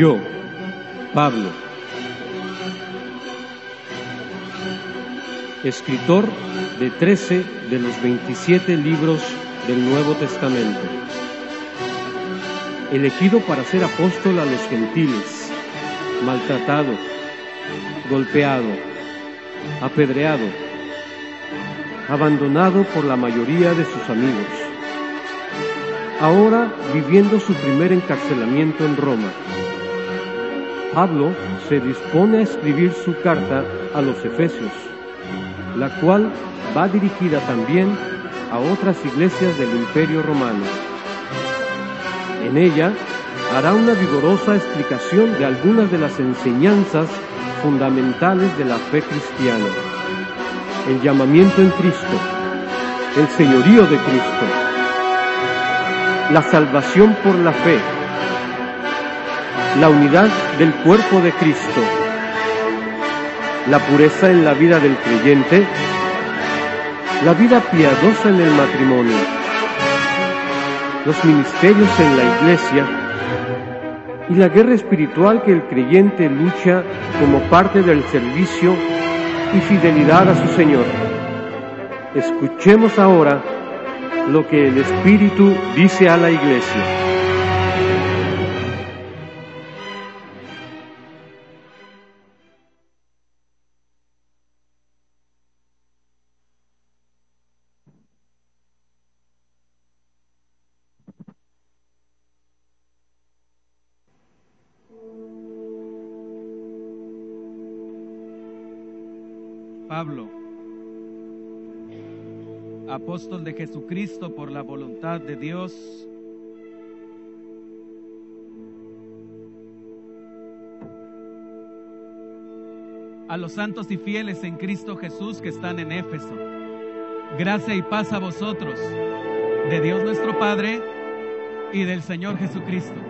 Yo, Pablo, escritor de 13 de los 27 libros del Nuevo Testamento, elegido para ser apóstol a los gentiles, maltratado, golpeado, apedreado, abandonado por la mayoría de sus amigos, ahora viviendo su primer encarcelamiento en Roma. Pablo se dispone a escribir su carta a los Efesios, la cual va dirigida también a otras iglesias del Imperio Romano. En ella hará una vigorosa explicación de algunas de las enseñanzas fundamentales de la fe cristiana. El llamamiento en Cristo, el señorío de Cristo, la salvación por la fe, la unidad del cuerpo de Cristo, la pureza en la vida del creyente, la vida piadosa en el matrimonio, los ministerios en la iglesia y la guerra espiritual que el creyente lucha como parte del servicio y fidelidad a su Señor. Escuchemos ahora lo que el Espíritu dice a la iglesia. Apóstol de Jesucristo por la voluntad de Dios, a los santos y fieles en Cristo Jesús que están en Éfeso. Gracia y paz a vosotros, de Dios nuestro Padre y del Señor Jesucristo.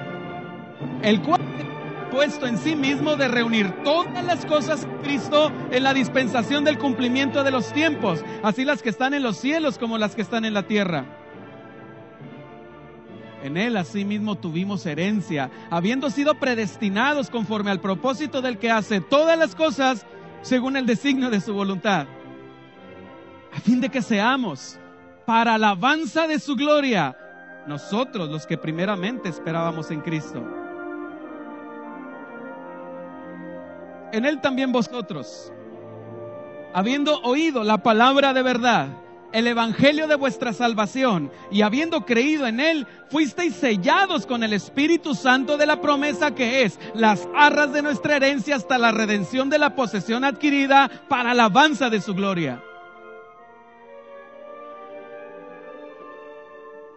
el cual puesto en sí mismo de reunir todas las cosas en Cristo en la dispensación del cumplimiento de los tiempos, así las que están en los cielos como las que están en la tierra. En él asimismo tuvimos herencia, habiendo sido predestinados conforme al propósito del que hace todas las cosas según el designio de su voluntad, a fin de que seamos para alabanza de su gloria, nosotros los que primeramente esperábamos en Cristo. En él también vosotros, habiendo oído la palabra de verdad, el evangelio de vuestra salvación, y habiendo creído en él, fuisteis sellados con el Espíritu Santo de la promesa que es las arras de nuestra herencia hasta la redención de la posesión adquirida para alabanza de su gloria.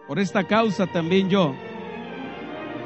Por esta causa también yo,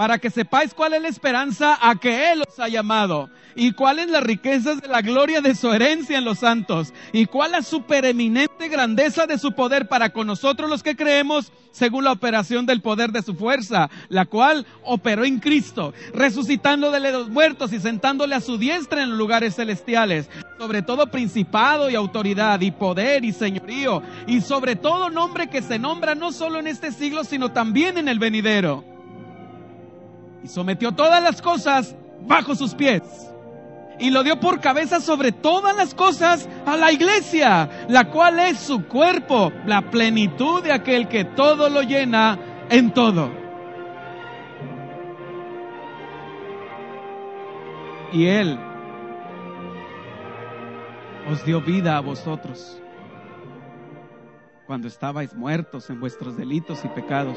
para que sepáis cuál es la esperanza a que Él os ha llamado, y cuáles las riquezas de la gloria de su herencia en los santos, y cuál la supereminente grandeza de su poder para con nosotros los que creemos, según la operación del poder de su fuerza, la cual operó en Cristo, resucitándole de los muertos y sentándole a su diestra en los lugares celestiales, sobre todo principado y autoridad, y poder y señorío, y sobre todo nombre que se nombra no solo en este siglo, sino también en el venidero y sometió todas las cosas bajo sus pies. Y lo dio por cabeza sobre todas las cosas a la iglesia, la cual es su cuerpo, la plenitud de aquel que todo lo llena en todo. Y Él os dio vida a vosotros cuando estabais muertos en vuestros delitos y pecados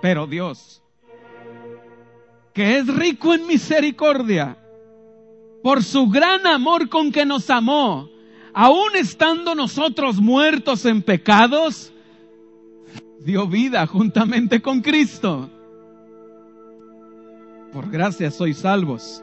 Pero Dios, que es rico en misericordia, por su gran amor con que nos amó, aun estando nosotros muertos en pecados, dio vida juntamente con Cristo. Por gracia sois salvos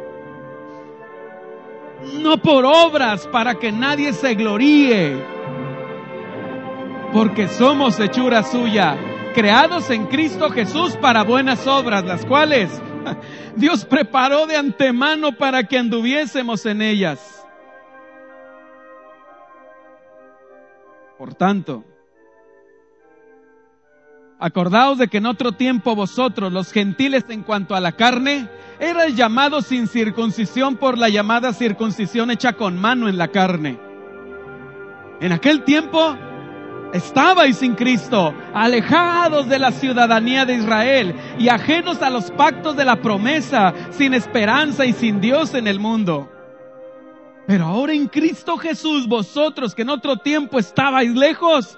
no por obras para que nadie se gloríe, porque somos hechura suya, creados en Cristo Jesús para buenas obras, las cuales Dios preparó de antemano para que anduviésemos en ellas. Por tanto, Acordaos de que en otro tiempo vosotros, los gentiles en cuanto a la carne, erais llamados sin circuncisión por la llamada circuncisión hecha con mano en la carne. En aquel tiempo estabais sin Cristo, alejados de la ciudadanía de Israel y ajenos a los pactos de la promesa, sin esperanza y sin Dios en el mundo. Pero ahora en Cristo Jesús, vosotros que en otro tiempo estabais lejos,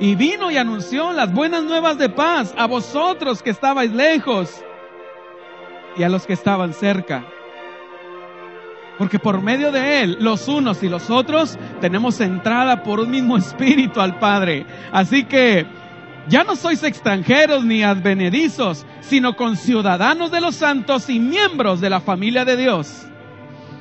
y vino y anunció las buenas nuevas de paz a vosotros que estabais lejos y a los que estaban cerca. Porque por medio de Él, los unos y los otros, tenemos entrada por un mismo espíritu al Padre. Así que ya no sois extranjeros ni advenedizos, sino conciudadanos de los santos y miembros de la familia de Dios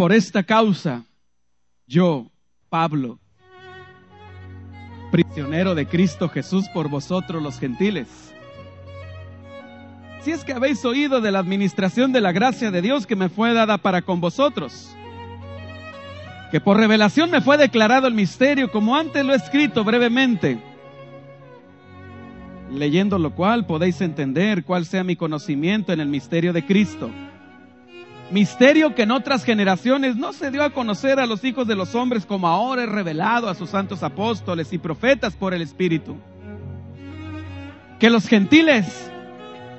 Por esta causa, yo, Pablo, prisionero de Cristo Jesús por vosotros los gentiles. Si es que habéis oído de la administración de la gracia de Dios que me fue dada para con vosotros, que por revelación me fue declarado el misterio como antes lo he escrito brevemente leyendo lo cual podéis entender cuál sea mi conocimiento en el misterio de Cristo. Misterio que en otras generaciones no se dio a conocer a los hijos de los hombres como ahora es revelado a sus santos apóstoles y profetas por el Espíritu. Que los gentiles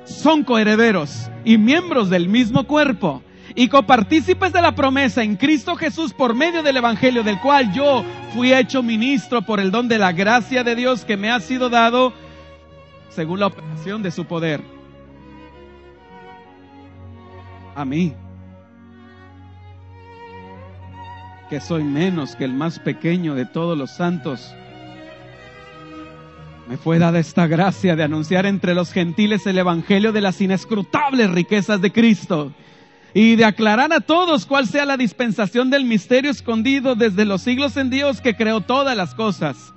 son coherederos y miembros del mismo cuerpo y copartícipes de la promesa en Cristo Jesús por medio del Evangelio del cual yo fui hecho ministro por el don de la gracia de Dios que me ha sido dado según la operación de su poder. A mí, que soy menos que el más pequeño de todos los santos, me fue dada esta gracia de anunciar entre los gentiles el Evangelio de las inescrutables riquezas de Cristo y de aclarar a todos cuál sea la dispensación del misterio escondido desde los siglos en Dios que creó todas las cosas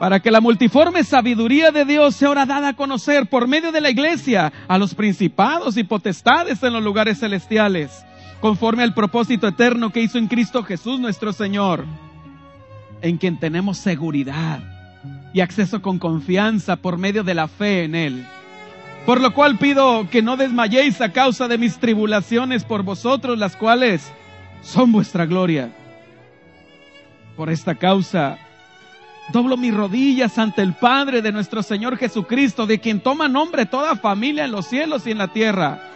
para que la multiforme sabiduría de Dios sea ahora dada a conocer por medio de la iglesia a los principados y potestades en los lugares celestiales, conforme al propósito eterno que hizo en Cristo Jesús nuestro Señor, en quien tenemos seguridad y acceso con confianza por medio de la fe en Él. Por lo cual pido que no desmayéis a causa de mis tribulaciones por vosotros, las cuales son vuestra gloria. Por esta causa Doblo mis rodillas ante el Padre de nuestro Señor Jesucristo, de quien toma nombre toda familia en los cielos y en la tierra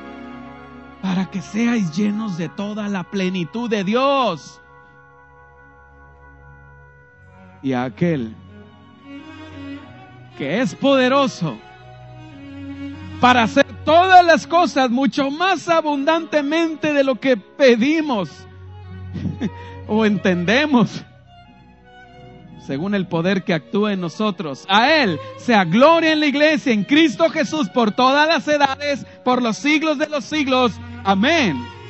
para que seáis llenos de toda la plenitud de Dios. Y a aquel que es poderoso para hacer todas las cosas mucho más abundantemente de lo que pedimos o entendemos, según el poder que actúa en nosotros. A Él sea gloria en la iglesia, en Cristo Jesús, por todas las edades, por los siglos de los siglos. Amén.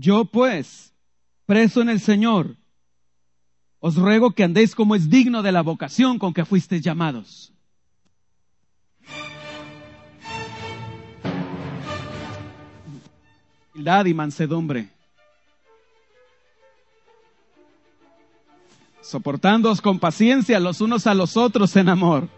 Yo pues, preso en el Señor, os ruego que andéis como es digno de la vocación con que fuisteis llamados. Humildad y mansedumbre. Soportándoos con paciencia los unos a los otros en amor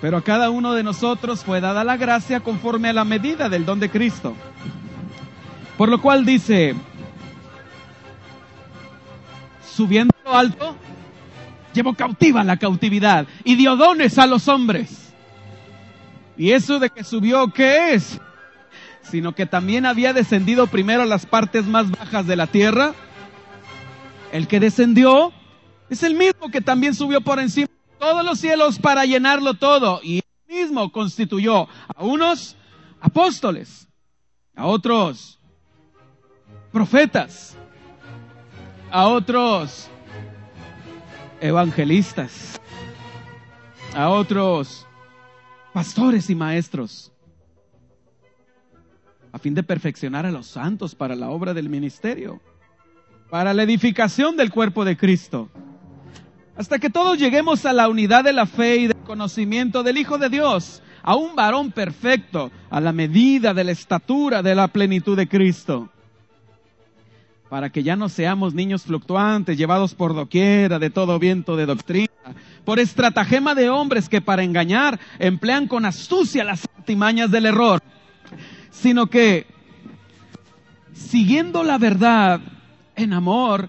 Pero a cada uno de nosotros fue dada la gracia conforme a la medida del don de Cristo. Por lo cual dice, subiendo alto, llevó cautiva la cautividad y dio dones a los hombres. Y eso de que subió, ¿qué es? Sino que también había descendido primero a las partes más bajas de la tierra. El que descendió es el mismo que también subió por encima todos los cielos para llenarlo todo. Y él mismo constituyó a unos apóstoles, a otros profetas, a otros evangelistas, a otros pastores y maestros, a fin de perfeccionar a los santos para la obra del ministerio, para la edificación del cuerpo de Cristo, hasta que todos lleguemos a la unidad de la fe y del conocimiento del Hijo de Dios, a un varón perfecto, a la medida de la estatura de la plenitud de Cristo, para que ya no seamos niños fluctuantes, llevados por doquiera de todo viento de doctrina, por estratagema de hombres que para engañar emplean con astucia las artimañas del error, sino que siguiendo la verdad en amor,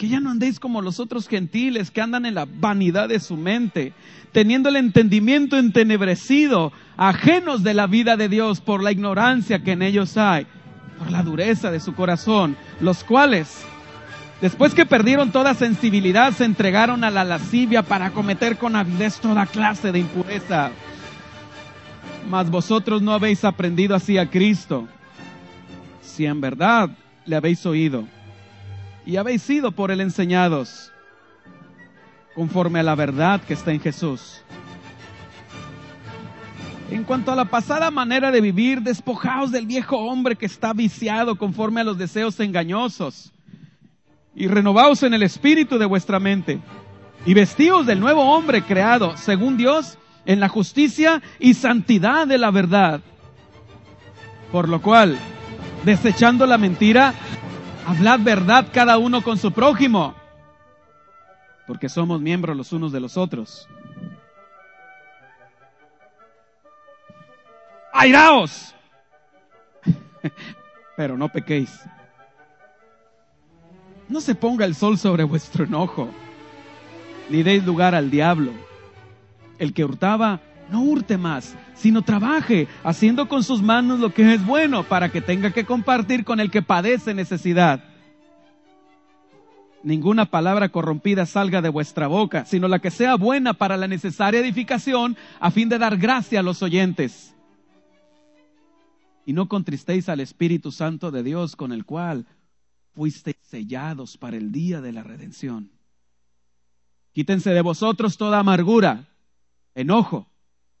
que ya no andéis como los otros gentiles que andan en la vanidad de su mente, teniendo el entendimiento entenebrecido, ajenos de la vida de Dios por la ignorancia que en ellos hay, por la dureza de su corazón, los cuales, después que perdieron toda sensibilidad, se entregaron a la lascivia para cometer con avidez toda clase de impureza. Mas vosotros no habéis aprendido así a Cristo, si en verdad le habéis oído y habéis sido por él enseñados conforme a la verdad que está en Jesús. En cuanto a la pasada manera de vivir, despojaos del viejo hombre que está viciado conforme a los deseos engañosos y renovaos en el espíritu de vuestra mente y vestíos del nuevo hombre creado según Dios en la justicia y santidad de la verdad. Por lo cual, desechando la mentira, Hablad verdad cada uno con su prójimo, porque somos miembros los unos de los otros. ¡Airaos! Pero no pequéis. No se ponga el sol sobre vuestro enojo, ni deis lugar al diablo. El que hurtaba, no hurte más, sino trabaje, haciendo con sus manos lo que es bueno, para que tenga que compartir con el que padece necesidad. Ninguna palabra corrompida salga de vuestra boca, sino la que sea buena para la necesaria edificación, a fin de dar gracia a los oyentes. Y no contristéis al Espíritu Santo de Dios, con el cual fuisteis sellados para el día de la redención. Quítense de vosotros toda amargura, enojo,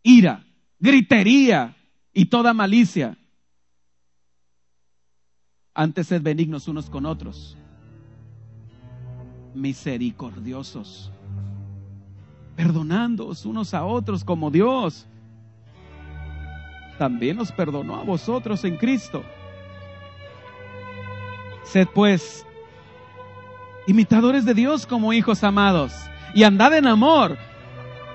ira, gritería y toda malicia. Antes sed benignos unos con otros, misericordiosos, perdonándoos unos a otros como Dios también os perdonó a vosotros en Cristo. Sed pues imitadores de Dios como hijos amados y andad en amor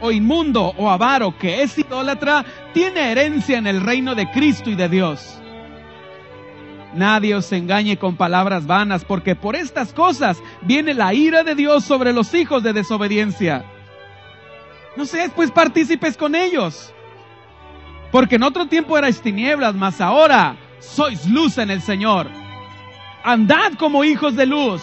o inmundo o avaro que es idólatra tiene herencia en el reino de Cristo y de Dios. Nadie os engañe con palabras vanas, porque por estas cosas viene la ira de Dios sobre los hijos de desobediencia. No seáis pues partícipes con ellos, porque en otro tiempo erais tinieblas, mas ahora sois luz en el Señor. Andad como hijos de luz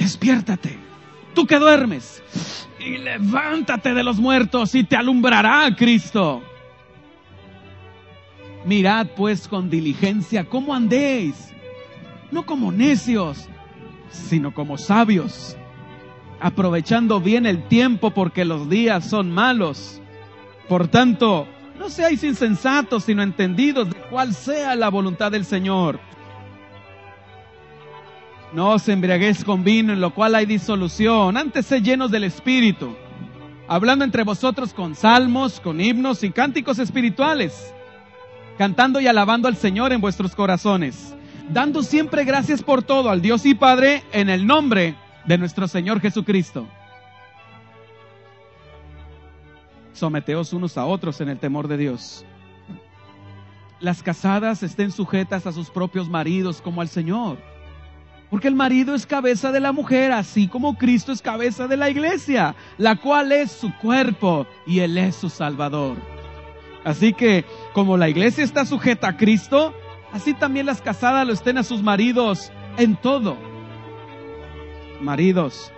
despiértate, tú que duermes, y levántate de los muertos y te alumbrará Cristo. Mirad pues con diligencia cómo andéis, no como necios, sino como sabios, aprovechando bien el tiempo porque los días son malos. Por tanto, no seáis insensatos, sino entendidos de cuál sea la voluntad del Señor. No os embriaguéis con vino, en lo cual hay disolución, antes sed llenos del Espíritu, hablando entre vosotros con salmos, con himnos y cánticos espirituales, cantando y alabando al Señor en vuestros corazones, dando siempre gracias por todo al Dios y Padre en el nombre de nuestro Señor Jesucristo. Someteos unos a otros en el temor de Dios. Las casadas estén sujetas a sus propios maridos como al Señor. Porque el marido es cabeza de la mujer, así como Cristo es cabeza de la iglesia, la cual es su cuerpo y Él es su Salvador. Así que, como la iglesia está sujeta a Cristo, así también las casadas lo estén a sus maridos en todo. Maridos,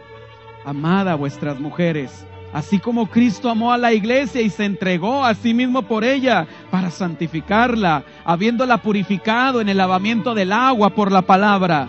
amad a vuestras mujeres, así como Cristo amó a la iglesia y se entregó a sí mismo por ella para santificarla, habiéndola purificado en el lavamiento del agua por la palabra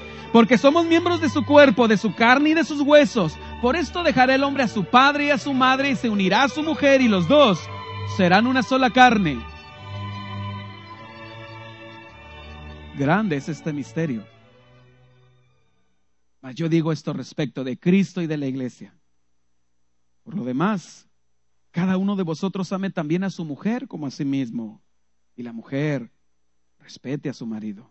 porque somos miembros de su cuerpo, de su carne y de sus huesos. Por esto dejará el hombre a su padre y a su madre y se unirá a su mujer y los dos serán una sola carne. Grande es este misterio. Mas yo digo esto respecto de Cristo y de la iglesia. Por lo demás, cada uno de vosotros ame también a su mujer como a sí mismo. Y la mujer respete a su marido.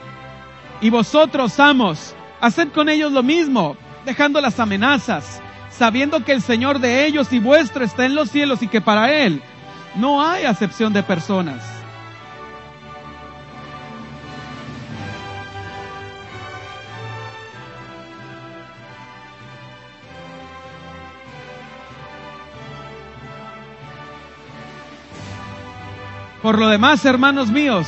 y vosotros, amos, haced con ellos lo mismo, dejando las amenazas, sabiendo que el Señor de ellos y vuestro está en los cielos y que para Él no hay acepción de personas. Por lo demás, hermanos míos,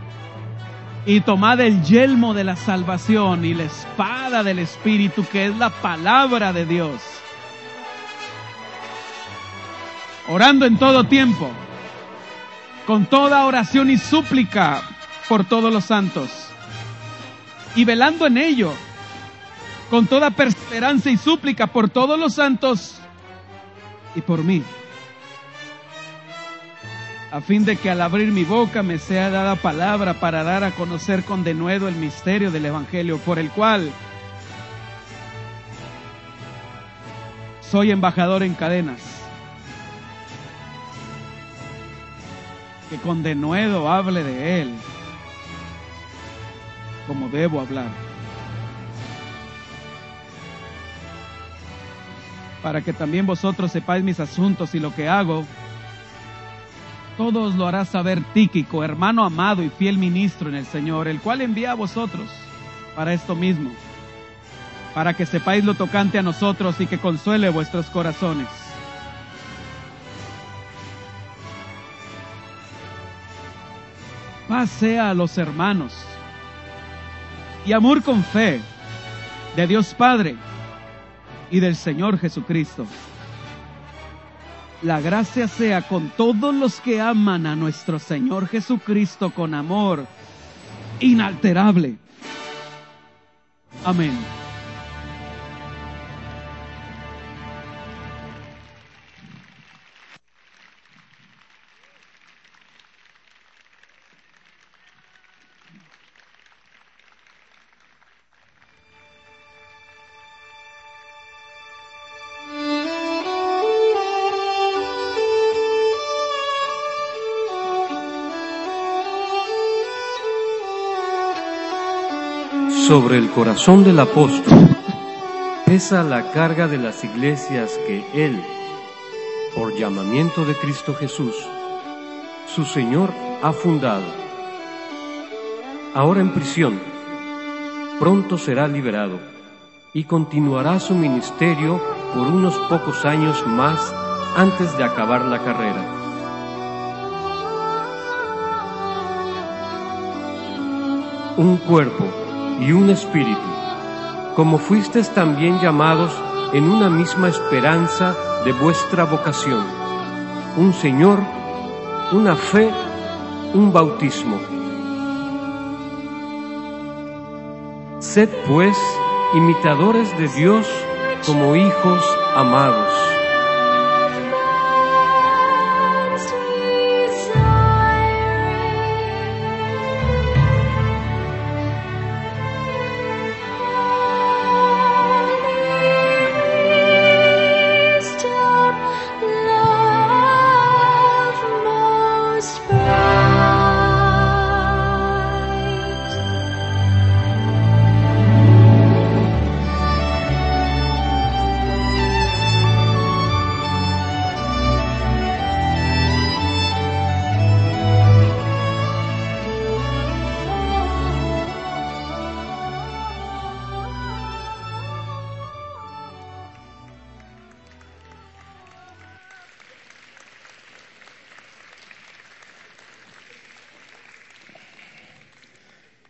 y tomad el yelmo de la salvación y la espada del Espíritu, que es la palabra de Dios. Orando en todo tiempo, con toda oración y súplica por todos los santos, y velando en ello, con toda perseverancia y súplica por todos los santos y por mí a fin de que al abrir mi boca me sea dada palabra para dar a conocer con denuedo el misterio del Evangelio, por el cual soy embajador en cadenas. Que con denuedo hable de él como debo hablar. Para que también vosotros sepáis mis asuntos y lo que hago, todos lo hará saber Tíquico, hermano amado y fiel ministro en el Señor, el cual envía a vosotros para esto mismo, para que sepáis lo tocante a nosotros y que consuele vuestros corazones. Paz sea a los hermanos y amor con fe de Dios Padre y del Señor Jesucristo. La gracia sea con todos los que aman a nuestro Señor Jesucristo con amor inalterable. Amén. Sobre el corazón del apóstol pesa la carga de las iglesias que él, por llamamiento de Cristo Jesús, su Señor ha fundado. Ahora en prisión, pronto será liberado y continuará su ministerio por unos pocos años más antes de acabar la carrera. Un cuerpo y un espíritu, como fuisteis también llamados en una misma esperanza de vuestra vocación, un Señor, una fe, un bautismo. Sed pues imitadores de Dios como hijos amados